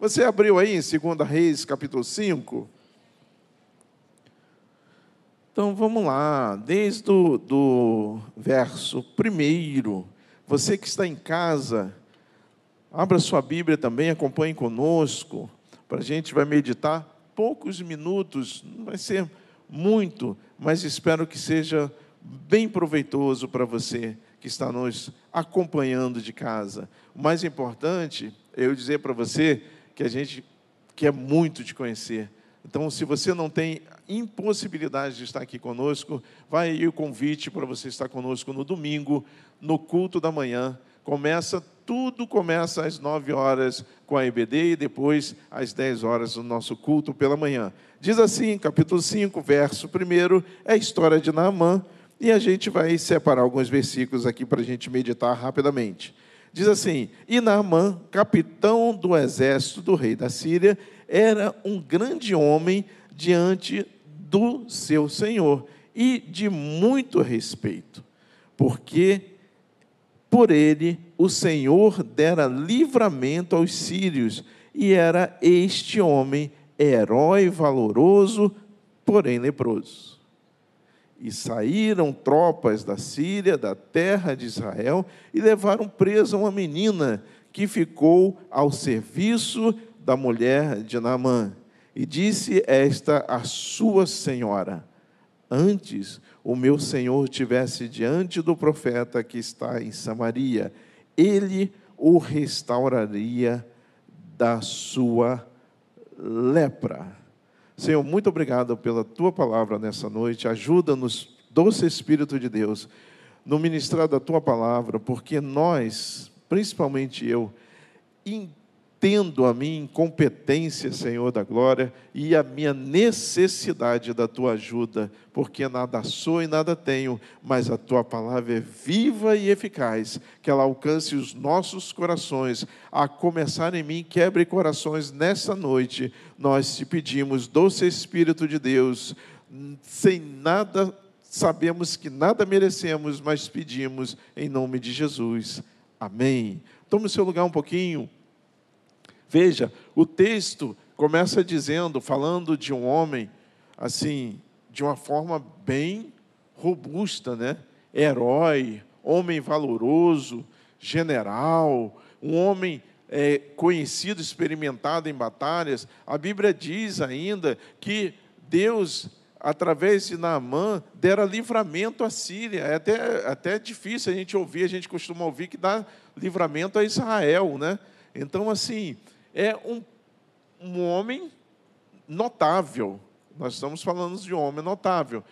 Você abriu aí em 2 Reis, capítulo 5? Então vamos lá, desde o do verso primeiro. Você que está em casa, abra sua Bíblia também, acompanhe conosco, para a gente vai meditar poucos minutos, não vai ser muito, mas espero que seja bem proveitoso para você que está nos acompanhando de casa. O mais importante é eu dizer para você que a gente quer muito te conhecer. Então, se você não tem impossibilidade de estar aqui conosco, vai aí o convite para você estar conosco no domingo, no culto da manhã. Começa, tudo começa às 9 horas com a EBD e depois às 10 horas no nosso culto pela manhã. Diz assim, capítulo 5, verso 1, é a história de Naamã, e a gente vai separar alguns versículos aqui para a gente meditar rapidamente. Diz assim: E Naamã, capitão do exército do rei da Síria, era um grande homem diante do seu senhor e de muito respeito, porque por ele o Senhor dera livramento aos sírios, e era este homem herói valoroso, porém leproso. E saíram tropas da Síria, da terra de Israel, e levaram presa uma menina que ficou ao serviço da mulher de Naamã. E disse esta a sua senhora: Antes o meu senhor tivesse diante do profeta que está em Samaria, ele o restauraria da sua lepra. Senhor, muito obrigado pela tua palavra nessa noite. Ajuda-nos, doce Espírito de Deus, no ministrar da tua palavra, porque nós, principalmente eu, entendo a minha incompetência, Senhor da glória, e a minha necessidade da tua ajuda, porque nada sou e nada tenho, mas a tua palavra é viva e eficaz, que ela alcance os nossos corações, a começar em mim, quebre corações nessa noite. Nós te pedimos, doce Espírito de Deus, sem nada sabemos que nada merecemos, mas pedimos em nome de Jesus. Amém. Tome o seu lugar um pouquinho. Veja, o texto começa dizendo, falando de um homem, assim, de uma forma bem robusta, né? Herói, homem valoroso, general, um homem é, conhecido, experimentado em batalhas. A Bíblia diz ainda que Deus, através de Naamã, dera livramento à Síria. É até, até difícil a gente ouvir, a gente costuma ouvir que dá livramento a Israel, né? Então, assim, é um, um homem notável. Nós estamos falando de um homem notável.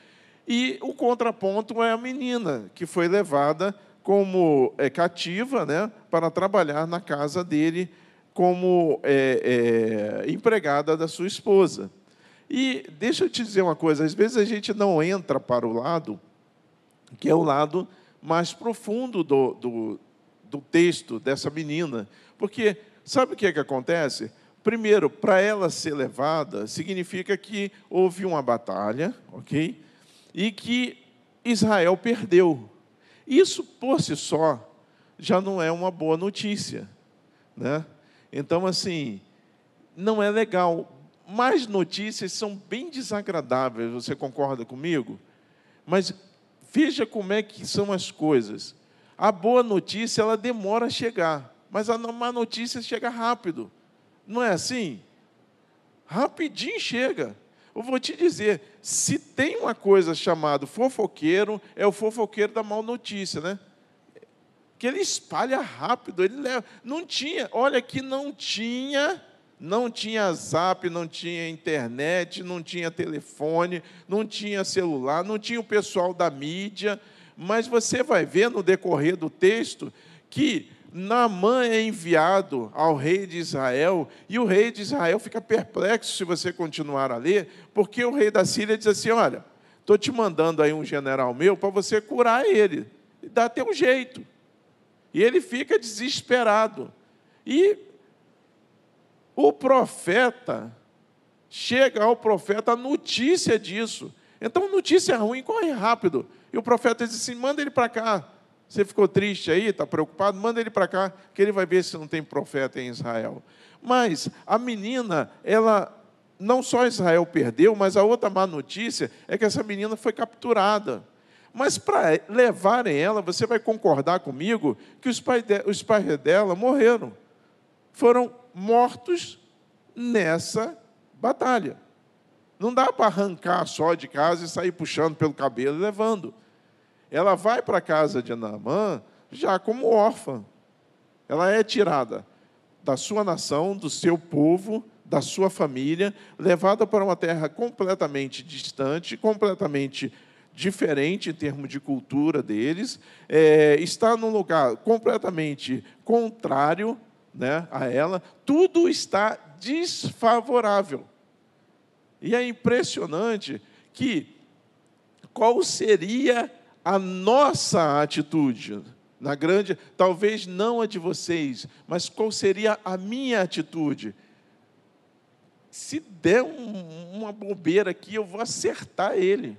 E o contraponto é a menina, que foi levada como é, cativa né, para trabalhar na casa dele como é, é, empregada da sua esposa. E deixa eu te dizer uma coisa: às vezes a gente não entra para o lado, que é o lado mais profundo do, do, do texto dessa menina, porque Sabe o que é que acontece? Primeiro, para ela ser levada, significa que houve uma batalha, ok? E que Israel perdeu. Isso por si só já não é uma boa notícia, né? Então, assim, não é legal. Mais notícias são bem desagradáveis, você concorda comigo? Mas veja como é que são as coisas. A boa notícia, ela demora a chegar. Mas a má notícia chega rápido. Não é assim? Rapidinho chega. Eu vou te dizer, se tem uma coisa chamada fofoqueiro, é o fofoqueiro da mal notícia, né? Que ele espalha rápido, ele leva. Não tinha, olha que não tinha, não tinha zap, não tinha internet, não tinha telefone, não tinha celular, não tinha o pessoal da mídia, mas você vai ver no decorrer do texto que Naamã é enviado ao rei de Israel, e o rei de Israel fica perplexo se você continuar a ler, porque o rei da Síria diz assim: Olha, estou te mandando aí um general meu para você curar ele, dá até um jeito. E ele fica desesperado. E o profeta, chega ao profeta a notícia disso. Então, notícia ruim, corre rápido. E o profeta diz assim: manda ele para cá. Você ficou triste aí, está preocupado? Manda ele para cá, que ele vai ver se não tem profeta em Israel. Mas a menina, ela não só Israel perdeu, mas a outra má notícia é que essa menina foi capturada. Mas para levarem ela, você vai concordar comigo que os pais, de, os pais dela morreram. Foram mortos nessa batalha. Não dá para arrancar só de casa e sair puxando pelo cabelo e levando. Ela vai para a casa de Naamã já como órfã. Ela é tirada da sua nação, do seu povo, da sua família, levada para uma terra completamente distante, completamente diferente em termos de cultura deles, é, está num lugar completamente contrário né, a ela, tudo está desfavorável. E é impressionante que qual seria a nossa atitude? Na grande, talvez não a de vocês, mas qual seria a minha atitude? Se der um, uma bobeira aqui, eu vou acertar ele.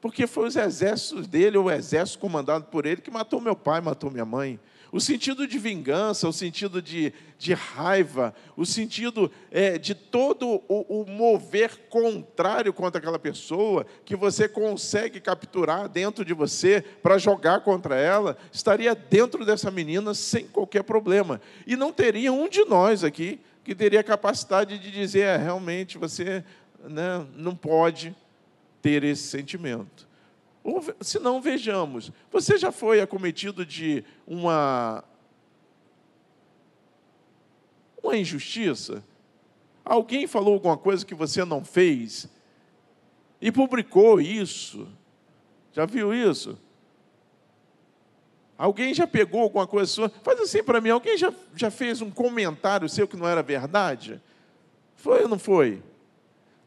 Porque foi os exércitos dele, ou o exército comandado por ele, que matou meu pai, matou minha mãe. O sentido de vingança, o sentido de, de raiva, o sentido é, de todo o, o mover contrário contra aquela pessoa, que você consegue capturar dentro de você para jogar contra ela, estaria dentro dessa menina sem qualquer problema. E não teria um de nós aqui que teria capacidade de dizer, é, realmente você né, não pode ter esse sentimento. Se não, vejamos. Você já foi acometido de uma, uma injustiça? Alguém falou alguma coisa que você não fez e publicou isso? Já viu isso? Alguém já pegou alguma coisa sua? Faz assim para mim, alguém já, já fez um comentário seu que não era verdade? Foi ou não foi?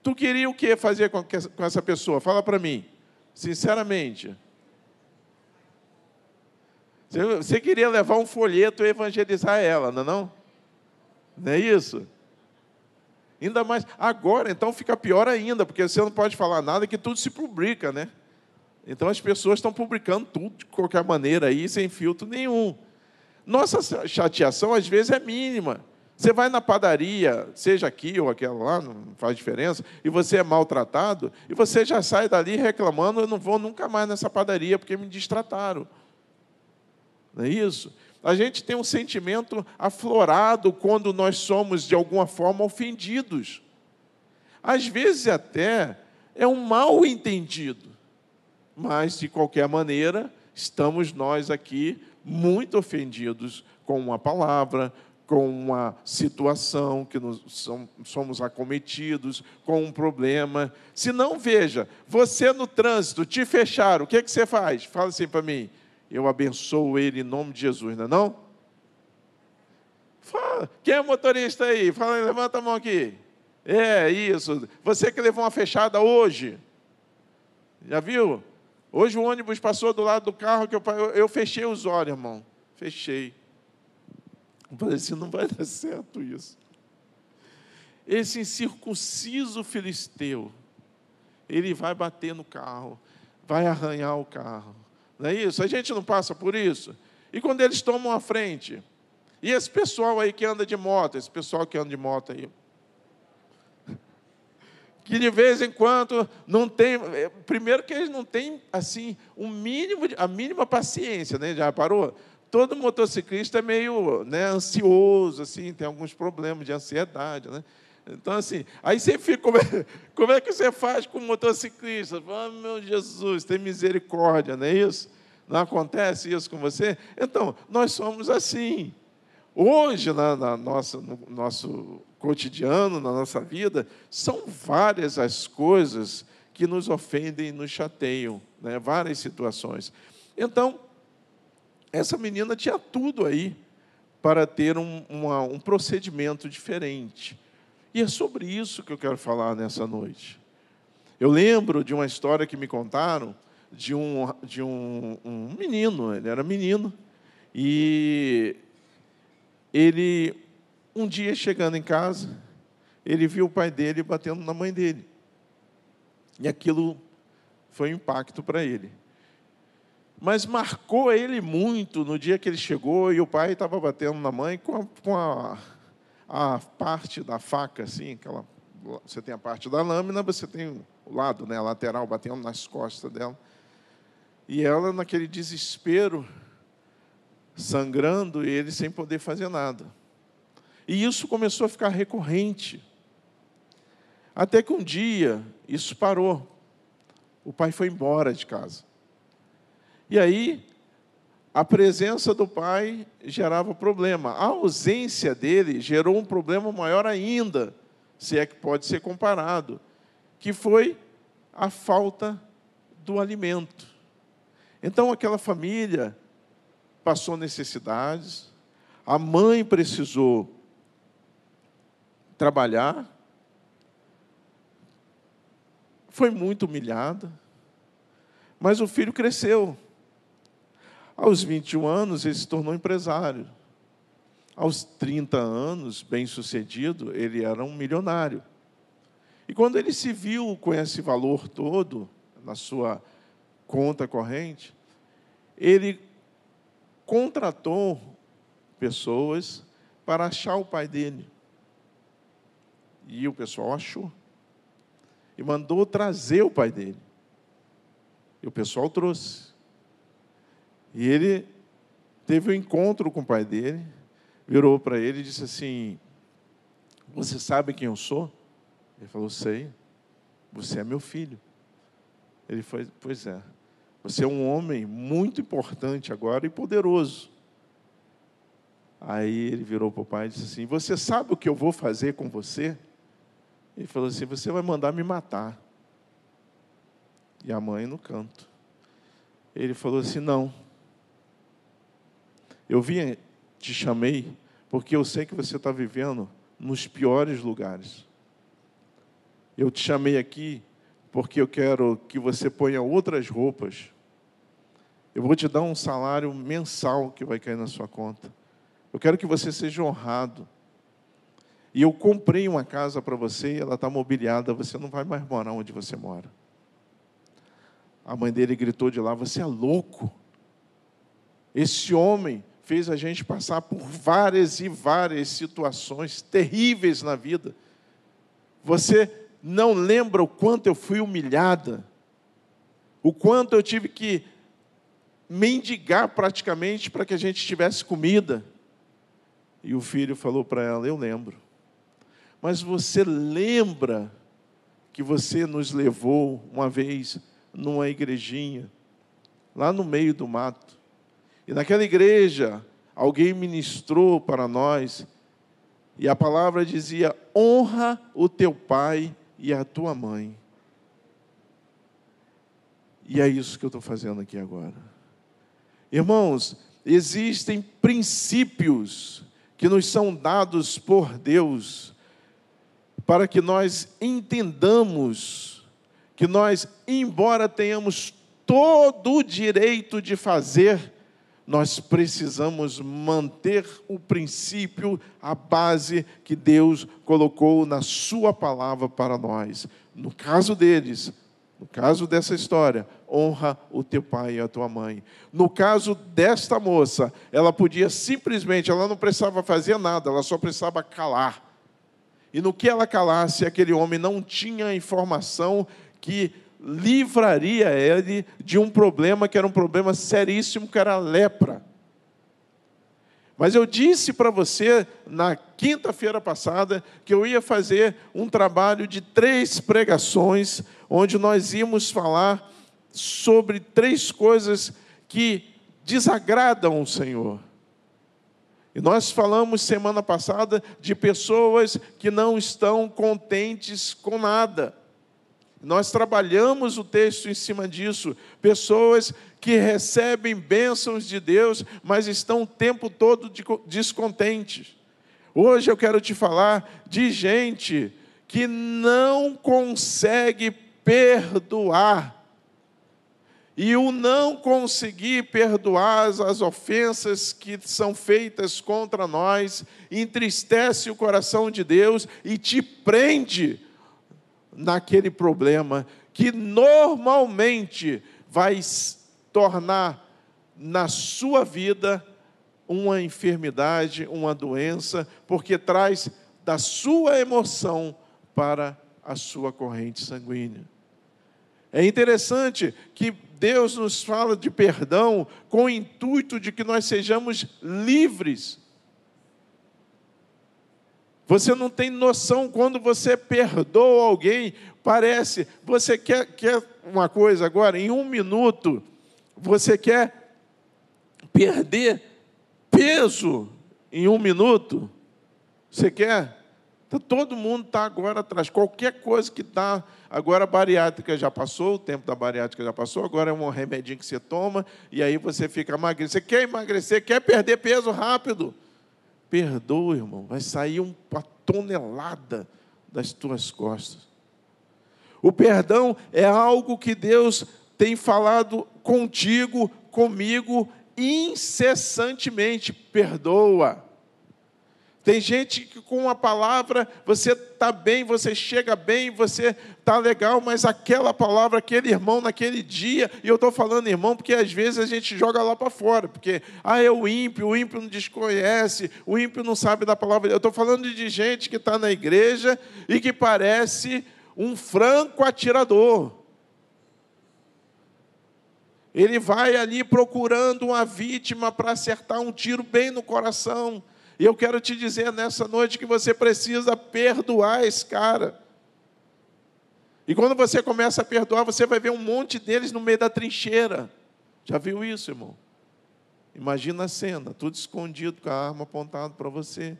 Tu queria o que fazer com essa pessoa? Fala para mim. Sinceramente. Você queria levar um folheto e evangelizar ela, não é não? Não é isso? Ainda mais agora, então fica pior ainda, porque você não pode falar nada que tudo se publica, né? Então as pessoas estão publicando tudo de qualquer maneira aí, sem filtro nenhum. Nossa chateação às vezes é mínima. Você vai na padaria, seja aqui ou aquela lá, não faz diferença, e você é maltratado, e você já sai dali reclamando: eu não vou nunca mais nessa padaria porque me distrataram. Não é isso? A gente tem um sentimento aflorado quando nós somos, de alguma forma, ofendidos. Às vezes, até é um mal entendido, mas, de qualquer maneira, estamos nós aqui muito ofendidos com uma palavra, com uma situação que somos acometidos, com um problema. Se não, veja, você no trânsito, te fecharam, o que, é que você faz? Fala assim para mim, eu abençoo ele em nome de Jesus, não é não? Fala. Quem é motorista aí? Fala, levanta a mão aqui. É, isso. Você que levou uma fechada hoje. Já viu? Hoje o ônibus passou do lado do carro que eu, eu fechei os olhos, irmão. Fechei. Falei assim: não vai dar certo isso. Esse incircunciso filisteu, ele vai bater no carro, vai arranhar o carro. Não é isso? A gente não passa por isso. E quando eles tomam a frente, e esse pessoal aí que anda de moto, esse pessoal que anda de moto aí, que de vez em quando não tem, primeiro que eles não têm assim um mínimo, a mínima paciência, né? Já parou? Todo motociclista é meio né, ansioso, assim, tem alguns problemas de ansiedade, né? Então, assim, aí você fica, como é, como é que você faz com o motociclista? Ah, meu Jesus, tem misericórdia, não é isso? Não acontece isso com você? Então, nós somos assim. Hoje, na, na nossa, no nosso cotidiano, na nossa vida, são várias as coisas que nos ofendem e nos chateiam, né? várias situações. Então, essa menina tinha tudo aí para ter um, uma, um procedimento diferente. E é sobre isso que eu quero falar nessa noite. Eu lembro de uma história que me contaram de um, de um, um menino, ele era menino, e ele, um dia chegando em casa, ele viu o pai dele batendo na mãe dele. E aquilo foi um impacto para ele. Mas marcou ele muito no dia que ele chegou e o pai estava batendo na mãe com a, com a, a parte da faca, assim, aquela, você tem a parte da lâmina, você tem o lado, né, a lateral, batendo nas costas dela. E ela, naquele desespero, sangrando, e ele sem poder fazer nada. E isso começou a ficar recorrente. Até que um dia, isso parou. O pai foi embora de casa. E aí, a presença do pai gerava problema. A ausência dele gerou um problema maior ainda, se é que pode ser comparado, que foi a falta do alimento. Então, aquela família passou necessidades, a mãe precisou trabalhar, foi muito humilhada, mas o filho cresceu. Aos 21 anos, ele se tornou empresário. Aos 30 anos, bem-sucedido, ele era um milionário. E quando ele se viu com esse valor todo na sua conta corrente, ele contratou pessoas para achar o pai dele. E o pessoal achou. E mandou trazer o pai dele. E o pessoal trouxe. E ele teve um encontro com o pai dele, virou para ele e disse assim: Você sabe quem eu sou? Ele falou: Sei, você é meu filho. Ele foi: Pois é, você é um homem muito importante agora e poderoso. Aí ele virou para o pai e disse assim: Você sabe o que eu vou fazer com você? Ele falou assim: Você vai mandar me matar. E a mãe no canto. Ele falou assim: Não eu vim, te chamei, porque eu sei que você está vivendo nos piores lugares. Eu te chamei aqui porque eu quero que você ponha outras roupas. Eu vou te dar um salário mensal que vai cair na sua conta. Eu quero que você seja honrado. E eu comprei uma casa para você e ela está mobiliada. Você não vai mais morar onde você mora. A mãe dele gritou de lá: Você é louco. Esse homem fez a gente passar por várias e várias situações terríveis na vida. Você não lembra o quanto eu fui humilhada, o quanto eu tive que mendigar praticamente para que a gente tivesse comida. E o filho falou para ela: Eu lembro. Mas você lembra que você nos levou uma vez numa igrejinha, lá no meio do mato, e naquela igreja, alguém ministrou para nós, e a palavra dizia: honra o teu pai e a tua mãe. E é isso que eu estou fazendo aqui agora. Irmãos, existem princípios que nos são dados por Deus para que nós entendamos que nós, embora tenhamos todo o direito de fazer nós precisamos manter o princípio, a base que Deus colocou na Sua palavra para nós. No caso deles, no caso dessa história, honra o teu pai e a tua mãe. No caso desta moça, ela podia simplesmente, ela não precisava fazer nada, ela só precisava calar. E no que ela calasse, aquele homem não tinha informação que livraria ele de um problema que era um problema seríssimo, que era a lepra. Mas eu disse para você na quinta-feira passada que eu ia fazer um trabalho de três pregações, onde nós íamos falar sobre três coisas que desagradam o Senhor. E nós falamos semana passada de pessoas que não estão contentes com nada. Nós trabalhamos o texto em cima disso. Pessoas que recebem bênçãos de Deus, mas estão o tempo todo descontentes. Hoje eu quero te falar de gente que não consegue perdoar. E o não conseguir perdoar as ofensas que são feitas contra nós entristece o coração de Deus e te prende naquele problema que normalmente vai tornar na sua vida uma enfermidade, uma doença, porque traz da sua emoção para a sua corrente sanguínea. É interessante que Deus nos fala de perdão com o intuito de que nós sejamos livres. Você não tem noção quando você perdoa alguém, parece, você quer, quer uma coisa agora, em um minuto, você quer perder peso em um minuto? Você quer? Então, todo mundo está agora atrás. Qualquer coisa que está. Agora a bariátrica já passou, o tempo da bariátrica já passou, agora é um remedinho que você toma e aí você fica magro. Você quer emagrecer, quer perder peso rápido? Perdoa, irmão. Vai sair uma tonelada das tuas costas. O perdão é algo que Deus tem falado contigo, comigo, incessantemente. Perdoa. Tem gente que com a palavra você está bem, você chega bem, você está legal, mas aquela palavra, aquele irmão naquele dia, e eu estou falando irmão porque às vezes a gente joga lá para fora, porque ah, é o ímpio, o ímpio não desconhece, o ímpio não sabe da palavra. Eu estou falando de gente que está na igreja e que parece um franco atirador. Ele vai ali procurando uma vítima para acertar um tiro bem no coração. E eu quero te dizer nessa noite que você precisa perdoar esse cara. E quando você começa a perdoar, você vai ver um monte deles no meio da trincheira. Já viu isso, irmão? Imagina a cena, tudo escondido com a arma apontada para você.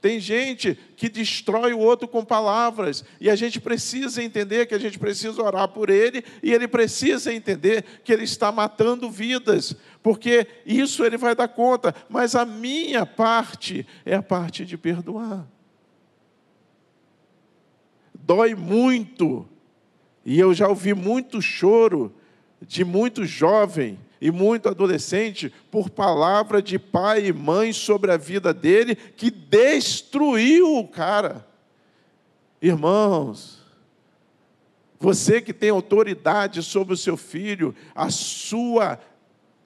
Tem gente que destrói o outro com palavras, e a gente precisa entender que a gente precisa orar por ele, e ele precisa entender que ele está matando vidas, porque isso ele vai dar conta, mas a minha parte é a parte de perdoar. Dói muito, e eu já ouvi muito choro de muito jovem e muito adolescente por palavra de pai e mãe sobre a vida dele que destruiu o cara. Irmãos, você que tem autoridade sobre o seu filho, a sua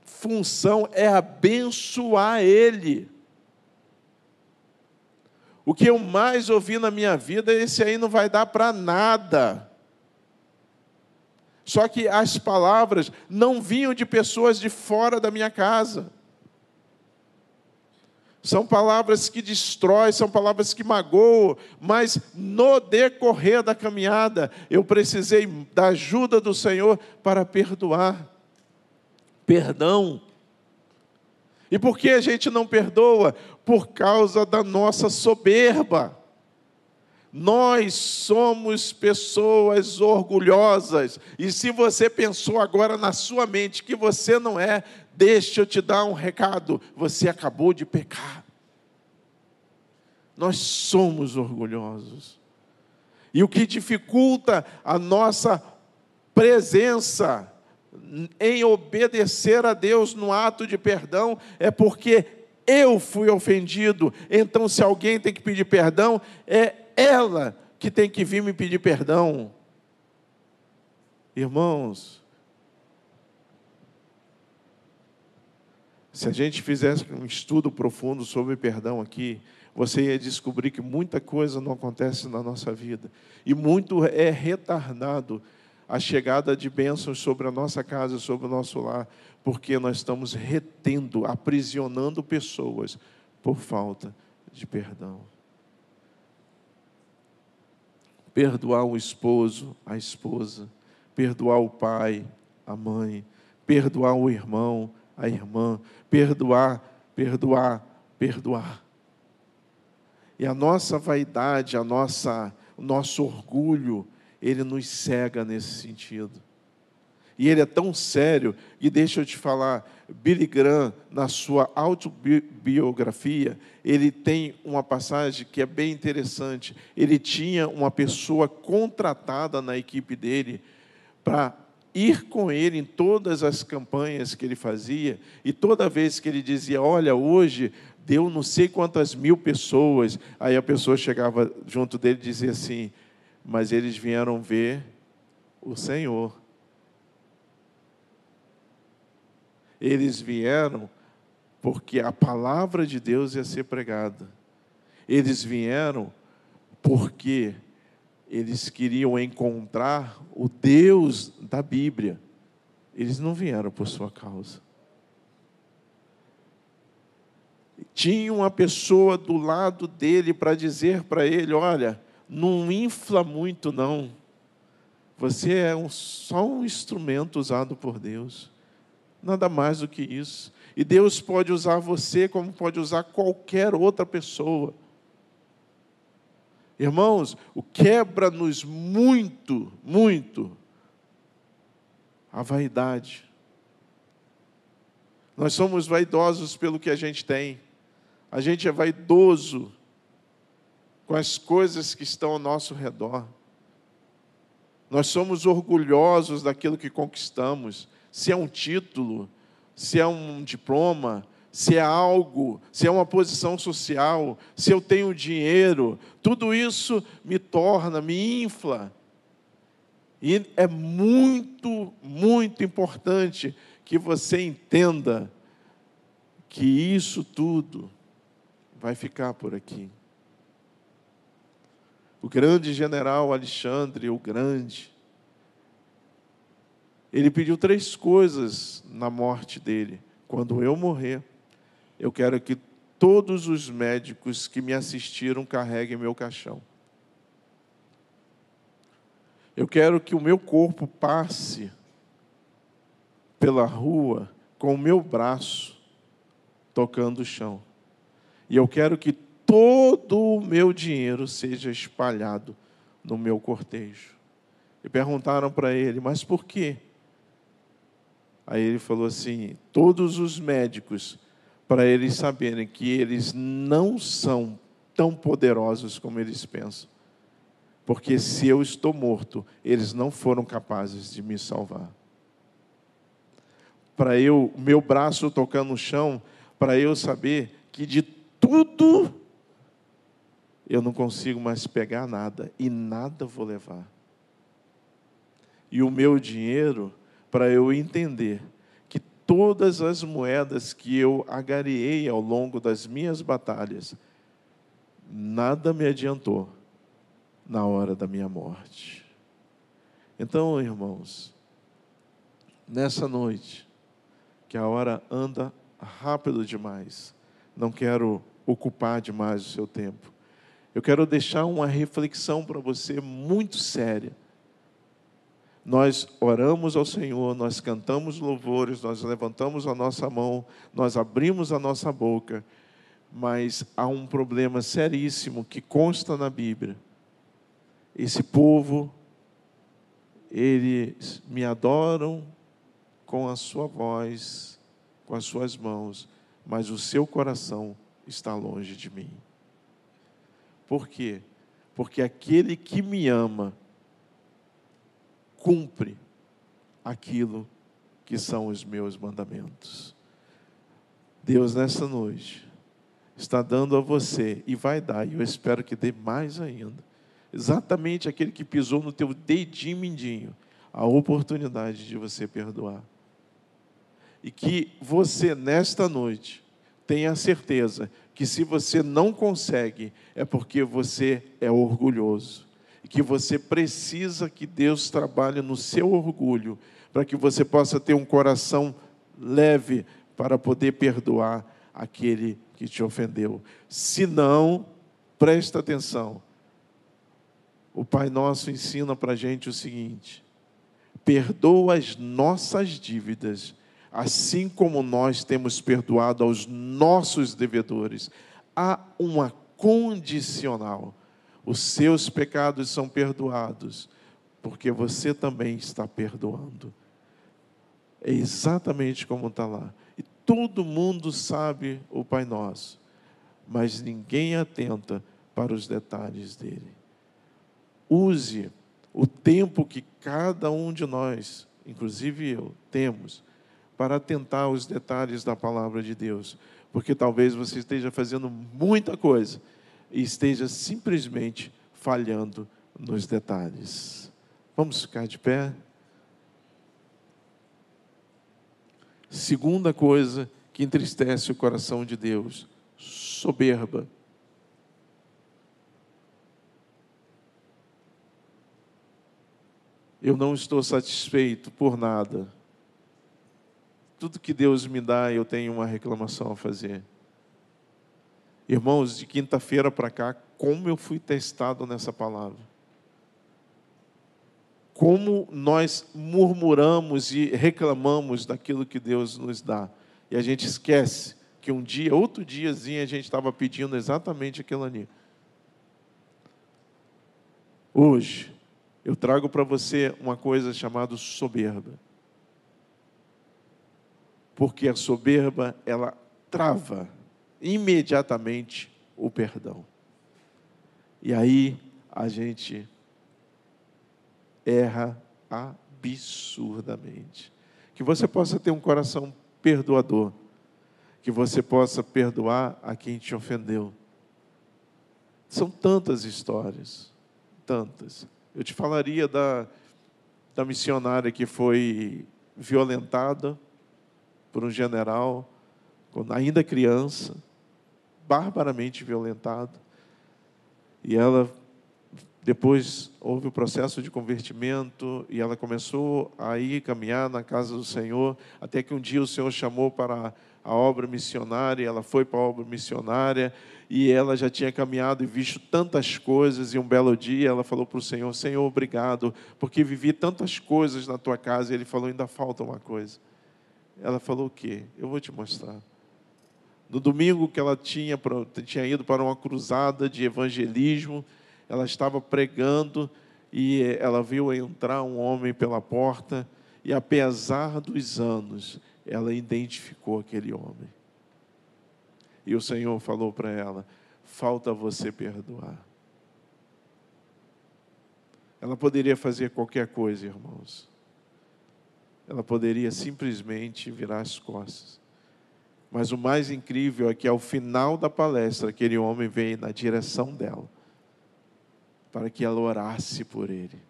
função é abençoar ele. O que eu mais ouvi na minha vida, esse aí não vai dar para nada. Só que as palavras não vinham de pessoas de fora da minha casa. São palavras que destroem, são palavras que magoam, mas no decorrer da caminhada, eu precisei da ajuda do Senhor para perdoar. Perdão. E por que a gente não perdoa? Por causa da nossa soberba. Nós somos pessoas orgulhosas. E se você pensou agora na sua mente que você não é, deixa eu te dar um recado: você acabou de pecar. Nós somos orgulhosos. E o que dificulta a nossa presença em obedecer a Deus no ato de perdão é porque eu fui ofendido. Então, se alguém tem que pedir perdão, é ela que tem que vir me pedir perdão. Irmãos, se a gente fizesse um estudo profundo sobre perdão aqui, você ia descobrir que muita coisa não acontece na nossa vida e muito é retardado a chegada de bênçãos sobre a nossa casa, sobre o nosso lar, porque nós estamos retendo, aprisionando pessoas por falta de perdão perdoar o esposo, a esposa, perdoar o pai, a mãe, perdoar o irmão, a irmã, perdoar, perdoar, perdoar. E a nossa vaidade, a nossa, o nosso orgulho, ele nos cega nesse sentido. E ele é tão sério, e deixa eu te falar, Billy Graham, na sua autobiografia, ele tem uma passagem que é bem interessante. Ele tinha uma pessoa contratada na equipe dele para ir com ele em todas as campanhas que ele fazia, e toda vez que ele dizia: Olha, hoje deu não sei quantas mil pessoas, aí a pessoa chegava junto dele e dizia assim: Mas eles vieram ver o Senhor. Eles vieram porque a palavra de Deus ia ser pregada. Eles vieram porque eles queriam encontrar o Deus da Bíblia. Eles não vieram por sua causa. Tinha uma pessoa do lado dele para dizer para ele: olha, não infla muito, não. Você é um, só um instrumento usado por Deus. Nada mais do que isso. E Deus pode usar você como pode usar qualquer outra pessoa. Irmãos, o quebra-nos muito, muito a vaidade. Nós somos vaidosos pelo que a gente tem. A gente é vaidoso com as coisas que estão ao nosso redor. Nós somos orgulhosos daquilo que conquistamos, se é um título, se é um diploma, se é algo, se é uma posição social, se eu tenho dinheiro, tudo isso me torna, me infla. E é muito, muito importante que você entenda que isso tudo vai ficar por aqui. O grande general Alexandre, o Grande, ele pediu três coisas na morte dele. Quando eu morrer, eu quero que todos os médicos que me assistiram carreguem meu caixão. Eu quero que o meu corpo passe pela rua com o meu braço tocando o chão. E eu quero que todo o meu dinheiro seja espalhado no meu cortejo. E perguntaram para ele, mas por quê? Aí ele falou assim: todos os médicos, para eles saberem que eles não são tão poderosos como eles pensam. Porque se eu estou morto, eles não foram capazes de me salvar. Para eu, meu braço tocando no chão, para eu saber que de tudo eu não consigo mais pegar nada e nada vou levar. E o meu dinheiro, para eu entender que todas as moedas que eu agariei ao longo das minhas batalhas, nada me adiantou na hora da minha morte. Então, irmãos, nessa noite, que a hora anda rápido demais, não quero ocupar demais o seu tempo. Eu quero deixar uma reflexão para você muito séria. Nós oramos ao Senhor, nós cantamos louvores, nós levantamos a nossa mão, nós abrimos a nossa boca, mas há um problema seríssimo que consta na Bíblia. Esse povo, eles me adoram com a sua voz, com as suas mãos, mas o seu coração está longe de mim. Por quê? Porque aquele que me ama cumpre aquilo que são os meus mandamentos. Deus, nessa noite, está dando a você, e vai dar, e eu espero que dê mais ainda, exatamente aquele que pisou no teu dedinho mindinho, a oportunidade de você perdoar. E que você, nesta noite, tenha certeza que se você não consegue, é porque você é orgulhoso. E que você precisa que Deus trabalhe no seu orgulho, para que você possa ter um coração leve para poder perdoar aquele que te ofendeu. Se não, presta atenção. O Pai Nosso ensina para a gente o seguinte: perdoa as nossas dívidas assim como nós temos perdoado aos nossos devedores. Há uma condicional. Os seus pecados são perdoados, porque você também está perdoando. É exatamente como está lá. E todo mundo sabe o Pai Nosso, mas ninguém atenta para os detalhes dele. Use o tempo que cada um de nós, inclusive eu, temos para atentar aos detalhes da palavra de Deus, porque talvez você esteja fazendo muita coisa e esteja simplesmente falhando nos detalhes. Vamos ficar de pé? Segunda coisa que entristece o coração de Deus: soberba. Eu não estou satisfeito por nada. Tudo que Deus me dá, eu tenho uma reclamação a fazer. Irmãos, de quinta-feira para cá, como eu fui testado nessa palavra. Como nós murmuramos e reclamamos daquilo que Deus nos dá. E a gente esquece que um dia, outro diazinho, a gente estava pedindo exatamente aquilo ali. Hoje, eu trago para você uma coisa chamada soberba. Porque a soberba, ela trava imediatamente o perdão. E aí a gente erra absurdamente. Que você possa ter um coração perdoador. Que você possa perdoar a quem te ofendeu. São tantas histórias, tantas. Eu te falaria da, da missionária que foi violentada por um general, ainda criança, barbaramente violentado. E ela, depois, houve o processo de convertimento e ela começou a ir caminhar na casa do Senhor, até que um dia o Senhor chamou para a obra missionária, ela foi para a obra missionária e ela já tinha caminhado e visto tantas coisas. E um belo dia ela falou para o Senhor: Senhor, obrigado, porque vivi tantas coisas na tua casa. E ele falou: ainda falta uma coisa. Ela falou: o quê? Eu vou te mostrar. No domingo que ela tinha, tinha ido para uma cruzada de evangelismo, ela estava pregando e ela viu entrar um homem pela porta e, apesar dos anos, ela identificou aquele homem. E o Senhor falou para ela: falta você perdoar. Ela poderia fazer qualquer coisa, irmãos. Ela poderia simplesmente virar as costas. Mas o mais incrível é que ao final da palestra, aquele homem veio na direção dela, para que ela orasse por ele.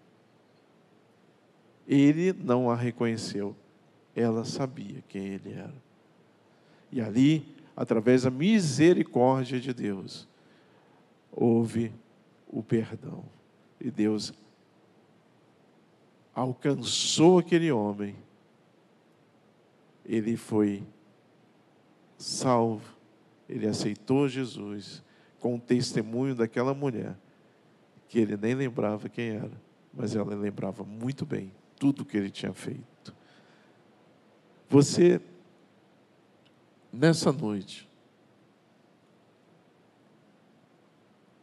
Ele não a reconheceu, ela sabia quem ele era. E ali, através da misericórdia de Deus, houve o perdão. E Deus alcançou aquele homem. Ele foi salvo, ele aceitou Jesus com o testemunho daquela mulher, que ele nem lembrava quem era, mas ela lembrava muito bem tudo que ele tinha feito. Você, nessa noite,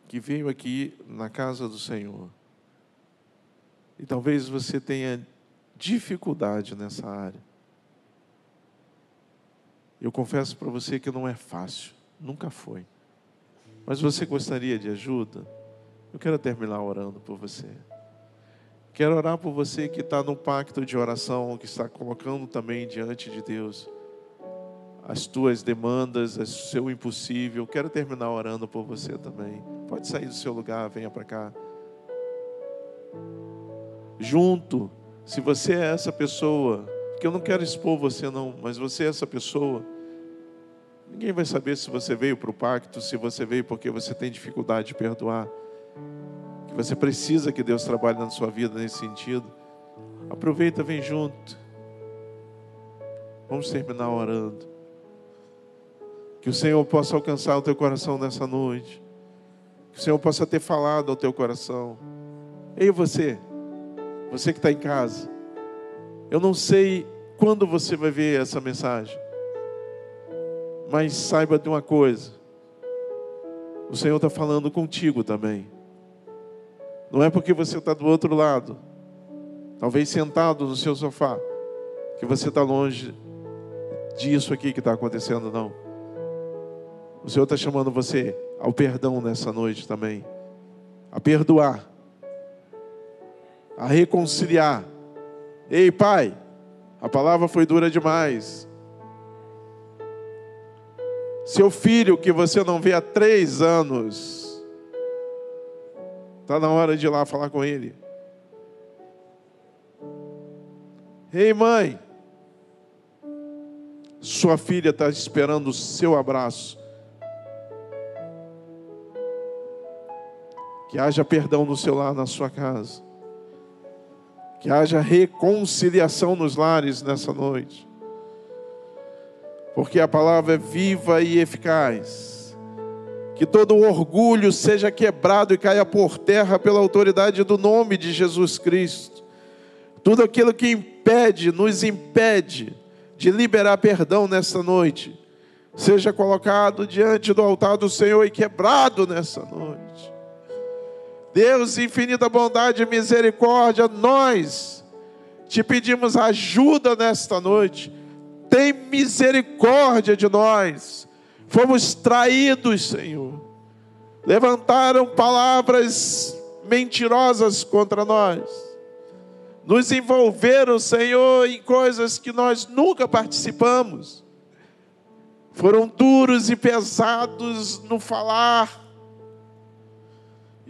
que veio aqui na casa do Senhor, e talvez você tenha dificuldade nessa área, eu confesso para você que não é fácil, nunca foi. Mas você gostaria de ajuda? Eu quero terminar orando por você. Quero orar por você que está no pacto de oração, que está colocando também diante de Deus as tuas demandas, o seu impossível. Quero terminar orando por você também. Pode sair do seu lugar, venha para cá. Junto, se você é essa pessoa que eu não quero expor você não, mas você é essa pessoa. Ninguém vai saber se você veio para o pacto, se você veio porque você tem dificuldade de perdoar. Que você precisa que Deus trabalhe na sua vida nesse sentido. Aproveita, vem junto. Vamos terminar orando. Que o Senhor possa alcançar o teu coração nessa noite. Que o Senhor possa ter falado ao teu coração. Ei, você, você que está em casa. Eu não sei quando você vai ver essa mensagem, mas saiba de uma coisa: o Senhor está falando contigo também. Não é porque você está do outro lado, talvez sentado no seu sofá, que você está longe disso aqui que está acontecendo, não. O Senhor está chamando você ao perdão nessa noite também, a perdoar, a reconciliar Ei, pai, a palavra foi dura demais. Seu filho que você não vê há três anos, está na hora de ir lá falar com ele. Ei, mãe, Sua filha está esperando o seu abraço. Que haja perdão no seu lar, na sua casa. Que haja reconciliação nos lares nessa noite. Porque a palavra é viva e eficaz. Que todo orgulho seja quebrado e caia por terra pela autoridade do nome de Jesus Cristo. Tudo aquilo que impede, nos impede de liberar perdão nessa noite, seja colocado diante do altar do Senhor e quebrado nessa noite. Deus, infinita bondade e misericórdia, nós te pedimos ajuda nesta noite. Tem misericórdia de nós. Fomos traídos, Senhor. Levantaram palavras mentirosas contra nós. Nos envolveram, Senhor, em coisas que nós nunca participamos. Foram duros e pesados no falar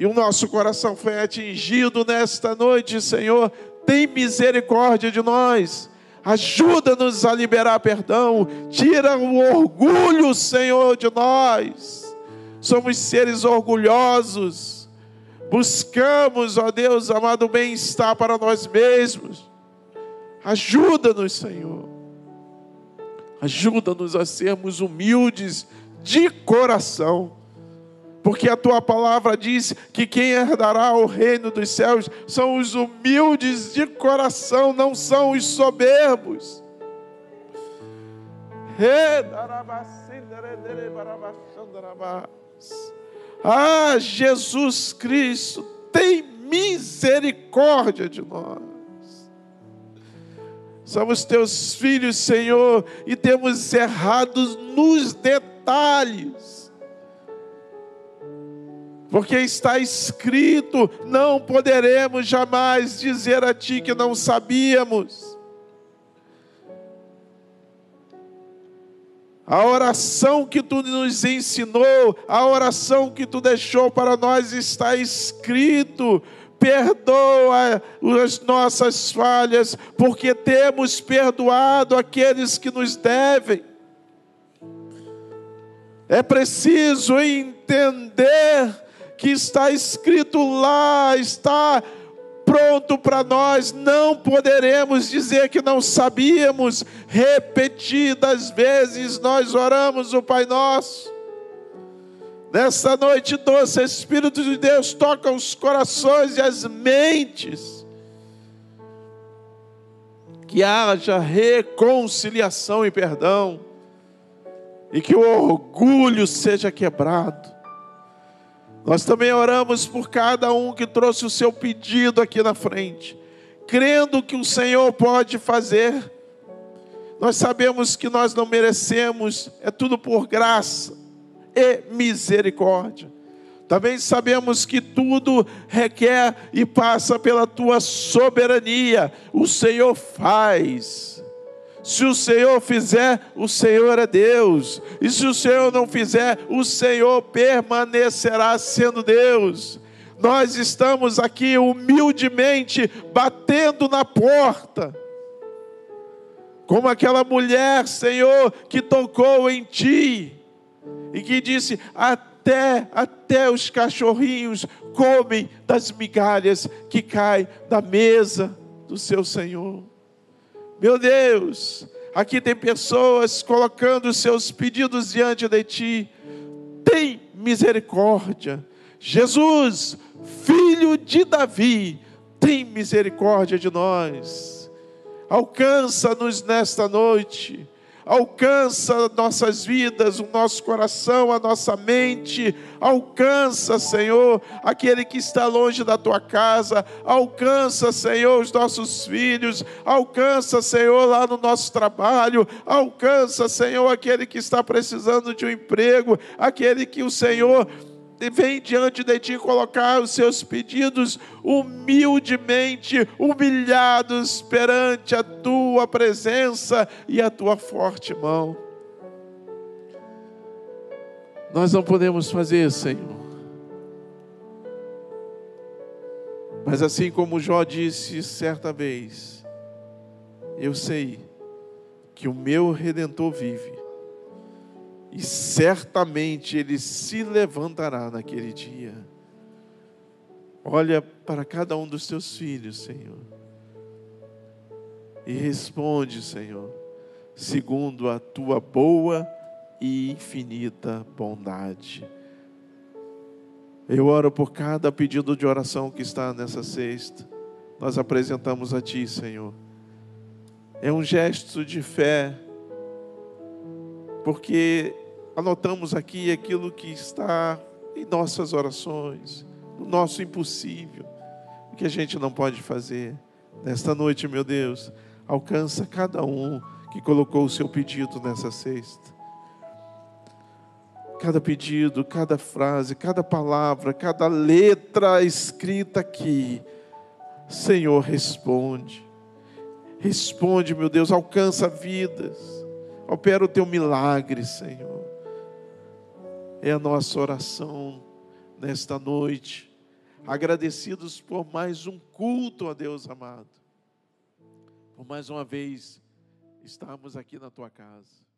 e o nosso coração foi atingido nesta noite, Senhor. Tem misericórdia de nós. Ajuda-nos a liberar perdão. Tira o orgulho, Senhor, de nós. Somos seres orgulhosos. Buscamos, ó Deus amado, bem-estar para nós mesmos. Ajuda-nos, Senhor. Ajuda-nos a sermos humildes de coração porque a tua palavra diz que quem herdará o reino dos céus são os humildes de coração, não são os soberbos. Ah, Jesus Cristo, tem misericórdia de nós. Somos teus filhos, Senhor, e temos errado nos detalhes porque está escrito: não poderemos jamais dizer a Ti que não sabíamos. A oração que tu nos ensinou, a oração que tu deixou para nós está escrito. Perdoa as nossas falhas, porque temos perdoado aqueles que nos devem. É preciso entender que está escrito lá, está pronto para nós, não poderemos dizer que não sabíamos. Repetidas vezes nós oramos o Pai Nosso. Nessa noite doce, Espírito de Deus toca os corações e as mentes. Que haja reconciliação e perdão. E que o orgulho seja quebrado nós também oramos por cada um que trouxe o seu pedido aqui na frente, crendo que o Senhor pode fazer. Nós sabemos que nós não merecemos, é tudo por graça e misericórdia. Também sabemos que tudo requer e passa pela tua soberania. O Senhor faz. Se o Senhor fizer, o Senhor é Deus. E se o Senhor não fizer, o Senhor permanecerá sendo Deus. Nós estamos aqui humildemente batendo na porta. Como aquela mulher, Senhor, que tocou em ti e que disse: até, até os cachorrinhos comem das migalhas que caem da mesa do seu Senhor. Meu Deus, aqui tem pessoas colocando seus pedidos diante de ti. Tem misericórdia. Jesus, filho de Davi, tem misericórdia de nós. Alcança-nos nesta noite alcança nossas vidas, o nosso coração, a nossa mente, alcança, Senhor, aquele que está longe da tua casa, alcança, Senhor, os nossos filhos, alcança, Senhor, lá no nosso trabalho, alcança, Senhor, aquele que está precisando de um emprego, aquele que o Senhor vem diante de ti colocar os seus pedidos humildemente, humilhados perante a tua presença e a tua forte mão. Nós não podemos fazer, Senhor. Mas assim como Jó disse certa vez, eu sei que o meu redentor vive. E certamente ele se levantará naquele dia. Olha para cada um dos teus filhos, Senhor. E responde, Senhor, segundo a tua boa e infinita bondade. Eu oro por cada pedido de oração que está nessa sexta. Nós apresentamos a Ti, Senhor. É um gesto de fé, porque anotamos aqui aquilo que está em nossas orações, no nosso impossível, o que a gente não pode fazer. Nesta noite, meu Deus, alcança cada um que colocou o seu pedido nessa sexta. Cada pedido, cada frase, cada palavra, cada letra escrita aqui, Senhor, responde. Responde, meu Deus, alcança vidas. Opera o teu milagre, Senhor. É a nossa oração nesta noite. Agradecidos por mais um culto a Deus amado. Por mais uma vez estarmos aqui na tua casa.